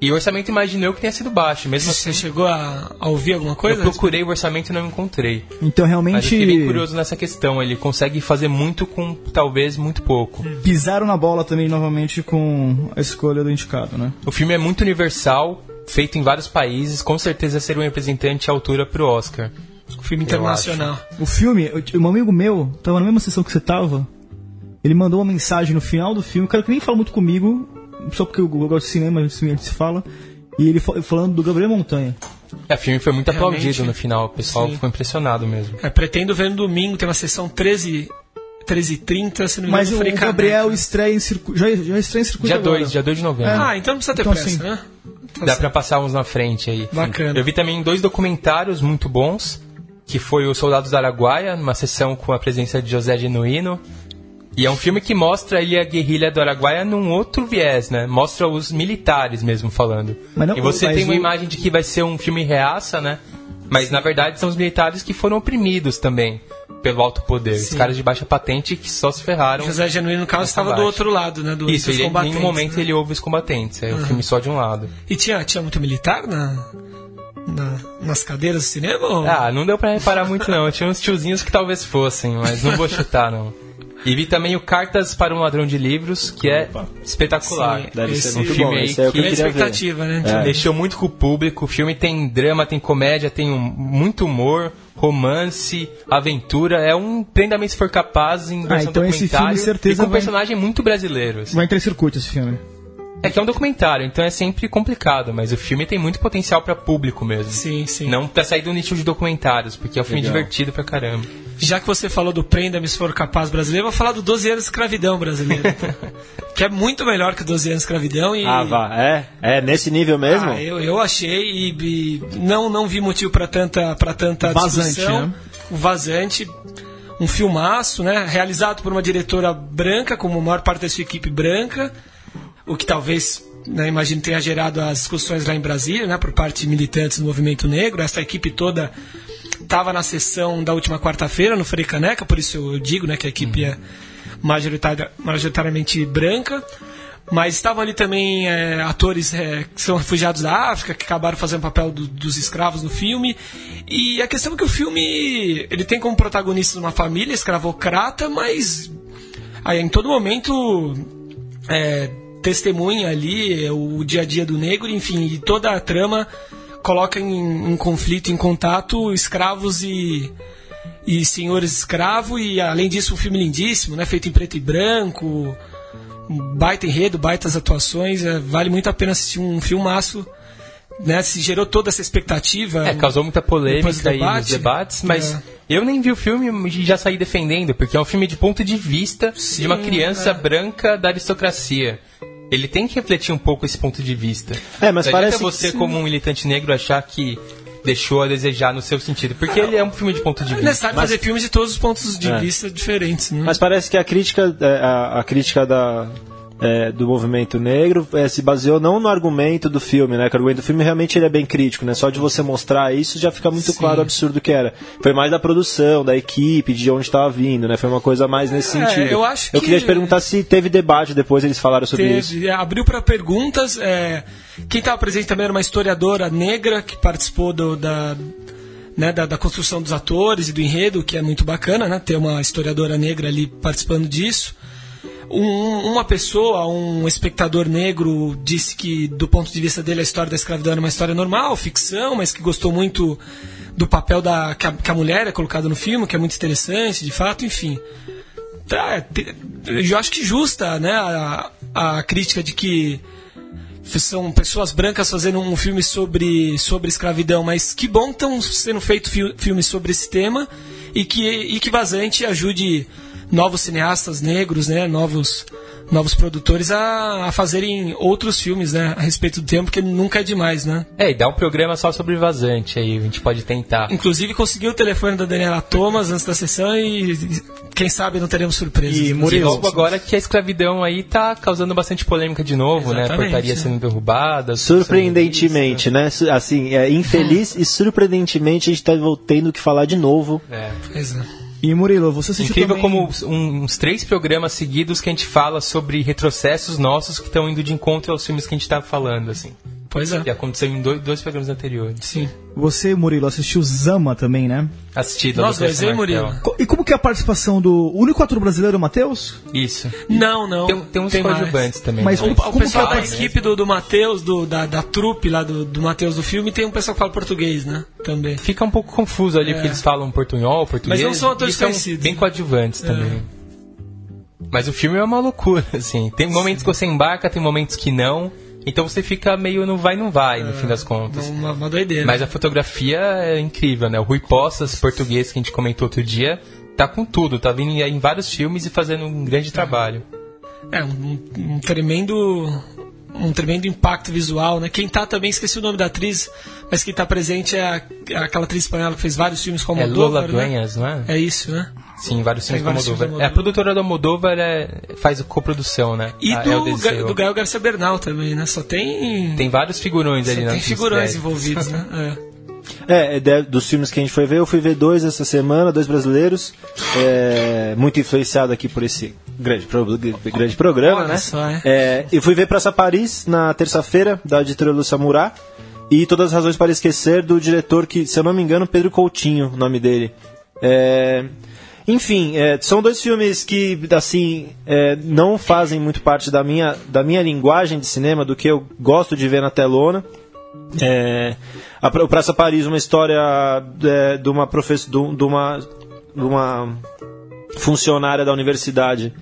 Speaker 5: E o orçamento imaginou que tenha sido baixo, mesmo
Speaker 3: Você
Speaker 5: assim.
Speaker 3: chegou a, a ouvir alguma
Speaker 5: Eu
Speaker 3: coisa?
Speaker 5: procurei o orçamento e não encontrei.
Speaker 7: Então
Speaker 5: Mas eu
Speaker 7: realmente
Speaker 5: fiquei bem curioso nessa questão. Ele consegue fazer muito com talvez muito pouco.
Speaker 7: pisaram na bola também novamente com a escolha do indicado, né?
Speaker 5: O filme é muito universal, feito em vários países, com certeza seria um representante à altura pro Oscar.
Speaker 3: Filme internacional.
Speaker 7: O filme, eu- um amigo meu, tava na mesma sessão que você tava, ele mandou uma mensagem no final do filme, um cara que nem fala muito comigo, só porque eu gosto de cinema, a gente se fala, e ele fa- falando do Gabriel Montanha.
Speaker 5: É, o filme foi muito
Speaker 3: Realmente,
Speaker 5: aplaudido no final, o pessoal
Speaker 3: sim.
Speaker 5: ficou impressionado mesmo.
Speaker 3: É, pretendo ver no domingo, tem uma sessão 13 13h30, se não me
Speaker 7: Mas
Speaker 3: engano,
Speaker 7: o
Speaker 3: Frei Caneca.
Speaker 7: Gabriel estreia em circuito, já, já estreia em circuito
Speaker 5: Dia
Speaker 7: agora.
Speaker 5: 2, dia 2 de novembro.
Speaker 3: Ah, então não precisa ter
Speaker 7: Então,
Speaker 3: pressa,
Speaker 7: sim.
Speaker 3: né? Tá
Speaker 5: Dá
Speaker 3: certo.
Speaker 5: pra passar uns na frente aí.
Speaker 3: Bacana.
Speaker 5: Eu vi também dois documentários muito bons, que foi o Soldados da Araguaia, numa sessão com a presença de José Genuíno. E é um filme que mostra ali a guerrilha do Araguaia num outro viés, né? Mostra os militares mesmo falando.
Speaker 7: Mas não-
Speaker 5: e você
Speaker 7: mas
Speaker 5: tem uma
Speaker 7: o-
Speaker 5: imagem de que vai ser um filme reaça, né? Mas na verdade são os militares que foram oprimidos também pelo alto poder. Os
Speaker 3: Sim.
Speaker 5: caras de baixa patente que só se ferraram.
Speaker 3: José Genuíno, no caso, estava do outro lado, né? Do,
Speaker 5: Isso, ele, em nenhum momento
Speaker 3: né?
Speaker 5: ele ouve os combatentes. É um filme só de um lado.
Speaker 3: E tinha, tinha muito militar na, na- nas cadeiras do cinema? ou-
Speaker 5: Ah, não deu pra reparar muito não. Tinha uns tiozinhos que talvez fossem, mas não vou chutar não. E vi também o Cartas para um Ladrão de Livros, que é espetacular.
Speaker 3: Sim,
Speaker 4: Deve
Speaker 3: esse
Speaker 4: ser muito
Speaker 5: filme
Speaker 4: bom.
Speaker 5: aí
Speaker 4: Esse é o que eu
Speaker 3: Grande
Speaker 4: queria ver.
Speaker 3: expectativa, né?
Speaker 5: Mexeu muito com o público. O filme tem drama, tem comédia, tem um- muito humor, romance, aventura. É um Prenda-me se for capaz em versão
Speaker 7: então esse filme, certeza,
Speaker 5: e com
Speaker 7: vai-
Speaker 5: personagem muito brasileiro. assim.
Speaker 7: Vai entrar em circuito esse filme.
Speaker 5: É que é um documentário, então é sempre complicado, mas o filme tem muito potencial pra público mesmo.
Speaker 3: Sim, sim.
Speaker 5: Não pra sair do nicho de documentários, porque é um filme
Speaker 4: Legal.
Speaker 5: divertido pra caramba.
Speaker 3: Já que você falou do Prenda-me se for capaz brasileiro, eu vou falar do 12 anos de escravidão brasileiro. que é muito melhor que 12 anos de escravidão e.
Speaker 4: Ah, vá, é? É nesse nível mesmo?
Speaker 3: Ah, eu, eu achei e, e não, não vi motivo para tanta, pra tanta
Speaker 7: Vazante,
Speaker 3: discussão.
Speaker 7: né?
Speaker 3: O Vazante, um filmaço, né? Realizado por uma diretora branca, como a maior parte da sua equipe branca, o que talvez né, imagino tenha gerado as discussões lá em Brasília, né, por parte de militantes do movimento negro. Essa equipe toda estava na sessão da última quarta-feira no Frei Caneca, por isso eu digo né, que a equipe é majoritariamente branca. Mas estavam ali também é, atores é, que são refugiados da África, que acabaram fazendo o papel do, dos escravos no filme. E a questão é que o filme ele tem como protagonista uma família escravocrata, mas aí, em todo momento é, testemunha ali o dia a dia do negro, enfim, e toda a trama coloca em, conflito, em contato, escravos e, e senhores escravos, e além disso, um filme lindíssimo, né, feito em preto e branco baita enredo, baitas atuações, é, vale muito a pena assistir um filmaço. Né, se gerou toda essa expectativa.
Speaker 5: É, causou muita polêmica aí nos debates, mas
Speaker 3: É.
Speaker 5: eu nem vi o filme e já saí defendendo, porque é um filme de ponto de vista de uma criança
Speaker 3: é.
Speaker 5: branca da aristocracia. Ele tem que refletir um pouco esse ponto de vista.
Speaker 4: É, mas
Speaker 5: Não
Speaker 4: parece que
Speaker 5: você,
Speaker 4: sim.
Speaker 5: como um militante negro, achar que deixou a desejar no seu sentido, porque ele é um filme de ponto de
Speaker 3: É
Speaker 5: vista.
Speaker 3: necessário fazer filmes de todos os pontos de
Speaker 4: É.
Speaker 3: vista diferentes. Né?
Speaker 4: Mas parece que a crítica, é, a, a crítica da, é, do movimento negro é, se baseou não no argumento do filme, né? Que o argumento do filme realmente ele é bem crítico, né? Só de você mostrar isso já fica muito
Speaker 3: Sim.
Speaker 4: claro o absurdo que era. Foi mais da produção, da equipe, de onde estava vindo, né? Foi uma coisa mais nesse
Speaker 3: É,
Speaker 4: sentido.
Speaker 3: eu acho
Speaker 4: Eu
Speaker 3: que-
Speaker 4: queria te perguntar se teve debate depois, eles falaram sobre isso.
Speaker 3: Teve, é, abriu para perguntas. é, quem estava presente também era uma historiadora negra que participou do- da, né, da, da construção dos atores e do enredo, que é muito bacana, né? Ter uma historiadora negra ali participando disso. Um- uma pessoa, um espectador negro, disse que, do ponto de vista dele, a história da escravidão era uma história normal, ficção, mas que gostou muito do papel da, que, a, que a mulher é colocada no filme, que é muito interessante, de fato, enfim. Tá, eu acho que justa né, a, a crítica de que são pessoas brancas fazendo um filme sobre, sobre escravidão, mas que bom que estão sendo feitos fi- filmes sobre esse tema e que, e que Vazante ajude novos cineastas negros, né, novos, novos produtores a, a fazerem outros filmes né, a respeito do tema, porque nunca é demais, né?
Speaker 5: É, e dá um programa só sobre vazante aí, a gente pode tentar.
Speaker 3: Inclusive consegui o telefone da Daniela Thomas antes da sessão e quem sabe não teremos surpresas.
Speaker 7: E Murilo,
Speaker 5: logo agora que a escravidão aí tá causando bastante polêmica de novo, né?
Speaker 3: Exatamente,
Speaker 5: Portarias
Speaker 3: né?
Speaker 5: sendo derrubadas.
Speaker 4: Surpreendentemente, né? Assim, é, infeliz e surpreendentemente a gente tá tendo que falar de novo.
Speaker 5: É.
Speaker 3: Pois é.
Speaker 7: E Murilo, você assistiu
Speaker 5: Incrível
Speaker 7: também...
Speaker 5: como uns três programas seguidos que a gente fala sobre retrocessos nossos que estão indo de encontro aos filmes que a gente tá falando, assim.
Speaker 3: Pois é.
Speaker 5: Que aconteceu em dois, dois programas anteriores.
Speaker 3: Sim.
Speaker 7: Você, Murilo, assistiu Zama também, né?
Speaker 5: Assistido
Speaker 3: Nós dois, hein, Murilo?
Speaker 7: Co- E como que é a participação do... O único ator brasileiro, Matheus?
Speaker 5: Isso.
Speaker 3: Não, não.
Speaker 5: Tem, tem uns
Speaker 3: mais.
Speaker 5: coadjuvantes também.
Speaker 7: Mas
Speaker 5: né?
Speaker 3: O, o
Speaker 7: Como
Speaker 3: pessoal
Speaker 7: que é
Speaker 3: da
Speaker 7: a-
Speaker 3: equipe do, do Matheus, do, da, da trupe lá do, do Matheus do filme, tem um pessoal que fala português, né? Também.
Speaker 5: Fica um pouco confuso ali, porque eles falam portunhol, português.
Speaker 3: É. Mas não são atores
Speaker 5: e são
Speaker 3: conhecidos,
Speaker 5: bem
Speaker 3: né?
Speaker 5: coadjuvantes também. Mas o filme é uma loucura, assim. Tem momentos que você embarca, tem momentos que não. Então você fica meio no vai não vai, no fim das contas.
Speaker 3: Uma, uma doideira.
Speaker 5: Mas a fotografia é incrível, né? O Rui Poças, português, que a gente comentou outro dia, tá com tudo, tá vindo em vários filmes e fazendo um grande trabalho.
Speaker 3: É, um, um tremendo. Um tremendo impacto visual, né? Quem tá também, esqueci o nome da atriz, mas quem tá presente é, a- é aquela atriz espanhola que fez vários filmes com
Speaker 5: É Lola
Speaker 3: Almodóvar, né?
Speaker 5: Dueñas, não é?
Speaker 3: É isso, né?
Speaker 5: Sim, vários filmes
Speaker 3: vários filmes
Speaker 5: Almodóvar.
Speaker 3: do
Speaker 5: É, a produtora do Almodóvar é, faz coprodução, né?
Speaker 3: E
Speaker 5: A
Speaker 3: do,
Speaker 5: El
Speaker 3: Ga- do Gael Garcia Bernal também, né? Só tem.
Speaker 5: Tem vários figurões
Speaker 3: só
Speaker 5: ali
Speaker 3: tem
Speaker 5: nos
Speaker 3: figurões envolvidos, né? É.
Speaker 4: É, é de- dos filmes que a gente foi ver, eu fui ver dois essa semana, dois brasileiros, é, muito influenciado aqui por esse grande, pro- grande programa,
Speaker 3: Olha
Speaker 4: né?
Speaker 3: só, é.
Speaker 4: É, eu fui ver Praça Paris na terça-feira, da editora Lúcia Murat, e Todas as Razões para Esquecer, do diretor que, se eu não me engano, Pedro Coutinho, o nome dele. É, enfim, é, são dois filmes que, assim, é, não fazem muito parte da minha, da minha linguagem de cinema, do que eu gosto de ver na telona. É, a, Praça Paris, uma história é, de uma professora, de uma, de uma funcionária da universidade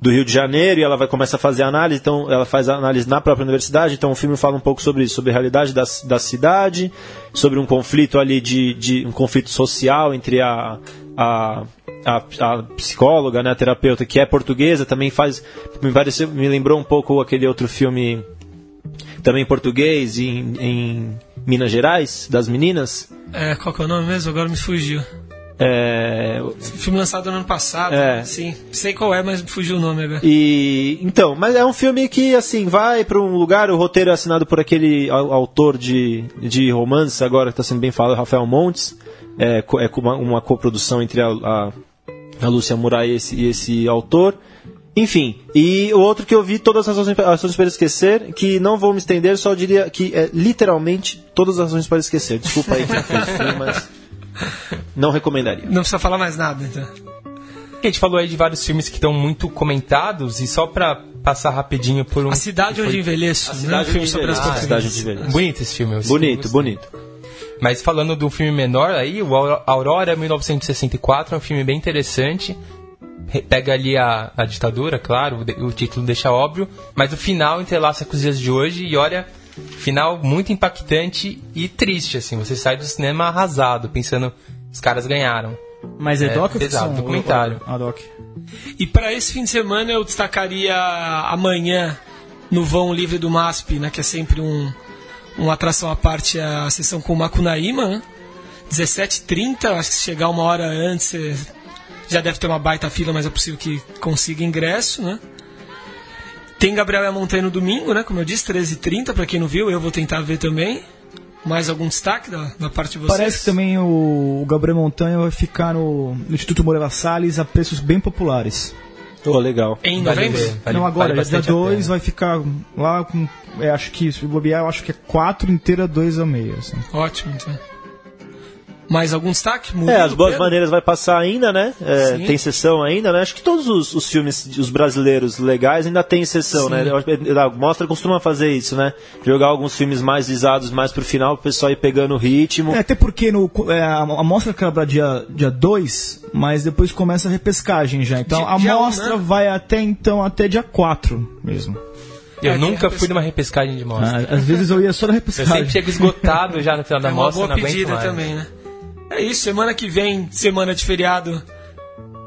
Speaker 4: do Rio de Janeiro e ela vai começar a fazer análise, então ela faz análise na própria universidade, então o filme fala um pouco sobre isso, sobre a realidade da, da cidade, sobre um conflito ali de, de um conflito social entre a, a, a, a psicóloga, né, a terapeuta que é portuguesa, também faz, me pareceu, me lembrou um pouco aquele outro filme também português em, em Minas Gerais, das meninas,
Speaker 3: É, qual que é o nome mesmo? Agora me fugiu.
Speaker 4: É,
Speaker 3: Filme lançado no ano passado.
Speaker 4: É.
Speaker 3: Sim. Sei qual é, mas fugiu o nome agora.
Speaker 4: E então, mas é um filme que assim vai para um lugar. O roteiro é assinado por aquele au- autor de, de romance agora que está sendo bem falado, Rafael Montes. É, é uma, uma coprodução entre a, a, a Lúcia Murai e esse, esse autor. Enfim, e o outro que eu vi, Todas as Razões, Razões para Esquecer, que não vou me estender, só diria que é literalmente Todas as Razões para Esquecer. Desculpa aí quem fez mas não recomendaria.
Speaker 3: Não precisa falar mais nada, então.
Speaker 5: A gente falou aí de vários filmes que estão muito comentados e só pra passar rapidinho por um.
Speaker 3: A Cidade Onde
Speaker 5: foi-
Speaker 3: Envelheço.
Speaker 4: A
Speaker 3: né?
Speaker 4: Cidade
Speaker 3: Um filme
Speaker 4: Onde
Speaker 3: sobre as
Speaker 4: Envelheço.
Speaker 3: portuguesas.
Speaker 4: Cidade Onde Envelheço.
Speaker 5: Bonito esse filme. eu
Speaker 4: Bonito, bonito.
Speaker 5: Mas falando de um filme menor aí, o Aur- Aurora 1964 é um filme bem interessante. Re- Pega ali a, a ditadura, claro, o de- o título deixa óbvio, mas o final entrelaça com os dias de hoje e olha, final muito impactante e triste, assim. Você sai do cinema arrasado, pensando, os caras ganharam.
Speaker 7: Mas é,
Speaker 5: É,
Speaker 7: doc ou
Speaker 5: pesado,
Speaker 7: ficção?
Speaker 5: documentário.
Speaker 7: Ah, doc.
Speaker 3: E para esse fim de semana eu destacaria amanhã no vão livre do MASP, né, que é sempre um, uma atração à parte a sessão com o Macunaíma, né? 17h30, acho que se chegar uma hora antes já deve ter uma baita fila, mas é possível que consiga ingresso, né? Tem Gabriel Montanha no domingo, né? Como eu disse, 13h30, para quem não viu, eu vou tentar ver também. Mais algum destaque da, da parte de vocês?
Speaker 7: Parece que também o, o Gabriel Montanha vai ficar no, no Instituto Moreira Salles a preços bem populares.
Speaker 4: Oh, legal.
Speaker 3: Em novembro?
Speaker 5: ver, vale-
Speaker 7: não, agora,
Speaker 5: vale
Speaker 7: dia
Speaker 5: bastante a
Speaker 7: 2
Speaker 5: pena.
Speaker 7: vai ficar lá com. É, acho que, se bobear, eu acho que é 4 inteira, 2 a meia. Assim.
Speaker 3: Ótimo, então. Mais algum destaque?
Speaker 4: É,
Speaker 3: Murilo,
Speaker 4: as boas
Speaker 3: Pedro?
Speaker 4: maneiras vai passar ainda, né? É, tem sessão ainda, né? Acho que todos os, os filmes, os brasileiros legais ainda tem sessão,
Speaker 3: Sim.
Speaker 4: né? Eu acho que A Mostra costuma fazer isso, né? Jogar alguns filmes mais visados mais pro final, pro pessoal ir pegando o ritmo.
Speaker 7: É, até porque no, é, a, a mostra acaba dia 2, mas depois começa a repescagem já. Então
Speaker 3: Dia-
Speaker 7: a
Speaker 3: dia um,
Speaker 7: mostra
Speaker 3: né?
Speaker 7: vai até então até dia 4 mesmo.
Speaker 5: Eu
Speaker 3: É,
Speaker 5: nunca
Speaker 3: a
Speaker 5: fui numa repescagem de mostra.
Speaker 7: Ah, às vezes eu ia só na
Speaker 5: Eu
Speaker 7: repescagem.
Speaker 5: sempre chego esgotado já no final da
Speaker 3: É uma
Speaker 5: mostra,
Speaker 3: boa
Speaker 5: não aguento
Speaker 3: pedida
Speaker 5: mais.
Speaker 3: também, né? É isso, semana que vem, semana de feriado,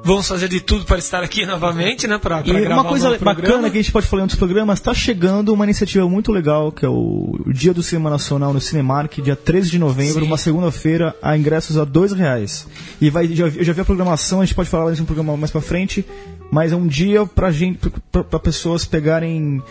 Speaker 3: vamos fazer de tudo para estar aqui novamente, né? Pra, pra
Speaker 7: E uma coisa
Speaker 3: um
Speaker 7: bacana
Speaker 3: programa.
Speaker 7: que a gente pode falar em outros programas, está chegando uma iniciativa muito legal, que é o, Dia do Cinema Nacional no Cinemark, dia 13 de novembro,
Speaker 3: Sim.
Speaker 7: uma segunda-feira, a ingressos a dois reais. E vai, já, eu já vi a programação, a gente pode falar nesse programa mais pra frente, mas é um dia pra gente, pra pessoas pegarem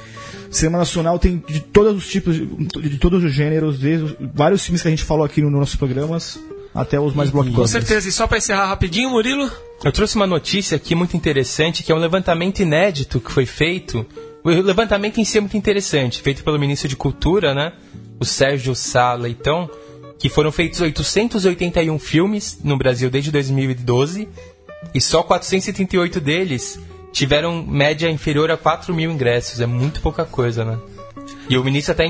Speaker 7: cinema nacional, tem de todos os tipos, de, de todos os gêneros, desde os- vários filmes que a gente falou aqui nos nossos programas, até os mais
Speaker 3: Com
Speaker 7: blockbusters.
Speaker 3: certeza, e só para encerrar rapidinho, Murilo,
Speaker 5: Eu trouxe uma notícia aqui muito interessante, que é um levantamento inédito que foi feito. O levantamento em si é muito interessante, feito pelo ministro de Cultura, né? O Sérgio Sá Leitão, que foram feitos 881 filmes no Brasil desde 2012, e só 438 deles tiveram média inferior a 4 mil ingressos. É muito pouca coisa, né? E o ministro até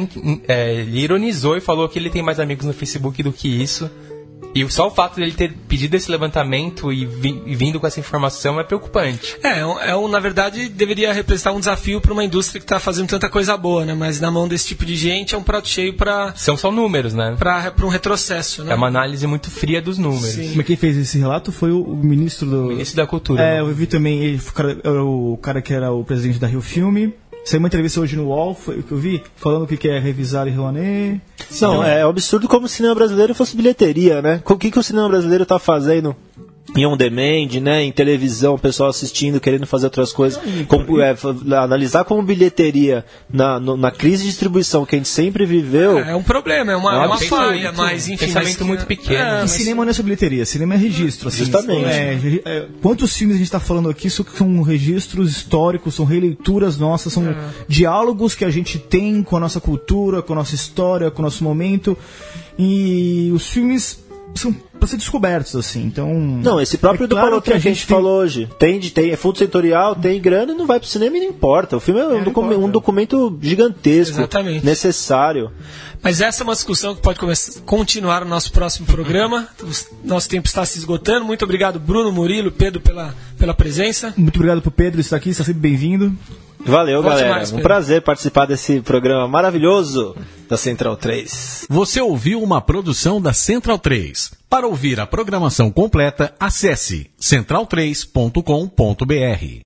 Speaker 5: é, ele ironizou e falou que ele tem mais amigos no Facebook do que isso. E só o fato dele ter pedido esse levantamento e, vi- e vindo com essa informação é preocupante.
Speaker 3: é, é um- é na verdade, deveria representar um desafio para uma indústria que está fazendo tanta coisa boa, né? Mas na mão desse tipo de gente é um prato cheio para
Speaker 5: São só números, né?
Speaker 3: um retrocesso, né?
Speaker 5: É uma análise muito fria dos números.
Speaker 3: Sim.
Speaker 7: Mas quem fez esse relato foi o, ministro do.
Speaker 5: O ministro da Cultura.
Speaker 7: É,
Speaker 5: né?
Speaker 7: eu vi também, ele, o, cara, era o cara que era o presidente da Rio Filme. Saiu uma entrevista hoje no UOL, foi que eu vi, falando que quer revisar e Rouanet.
Speaker 4: Não, é absurdo como o cinema brasileiro fosse bilheteria, né? O que, que o cinema brasileiro tá fazendo? Em on demand, né? Em televisão, o pessoal assistindo, querendo fazer outras coisas. Como, é, analisar como bilheteria na, no- na crise de distribuição que a gente sempre viveu.
Speaker 3: É um problema, é uma,
Speaker 4: É
Speaker 3: é uma falha, mas enfim.
Speaker 5: Pensamento
Speaker 3: mas-
Speaker 5: muito pequeno.
Speaker 3: É,
Speaker 7: E
Speaker 3: mas-
Speaker 7: cinema não é sobre bilheteria, cinema é registro. Assim,
Speaker 4: Justamente.
Speaker 7: É, é, quantos filmes a gente está falando aqui isso são registros históricos, são releituras nossas, são diálogos que a gente tem com a nossa cultura, com a nossa história, com o nosso momento. E os filmes são para ser descobertos, assim. Então.
Speaker 4: Não, esse próprio
Speaker 7: é
Speaker 4: do
Speaker 7: claro
Speaker 4: que a gente
Speaker 7: tem-
Speaker 4: falou hoje. Tem, de- tem, é fundo setorial, tem grana e não vai pro cinema e não importa. O filme é, um,
Speaker 7: não
Speaker 4: docu-
Speaker 7: importa.
Speaker 4: um documento gigantesco,
Speaker 3: Exatamente.
Speaker 4: necessário.
Speaker 3: Mas essa é uma discussão que pode começar- continuar no nosso próximo programa. O nosso tempo está se esgotando. Muito obrigado, Bruno, Murilo, Pedro, pela, pela presença.
Speaker 7: Muito obrigado pro Pedro estar aqui, está sempre bem-vindo.
Speaker 4: Valeu,
Speaker 3: Volte
Speaker 4: galera.
Speaker 3: mais,
Speaker 4: um prazer participar desse programa maravilhoso da Central 3.
Speaker 1: Você ouviu uma produção da Central 3. Para ouvir a programação completa, acesse central3.com.br.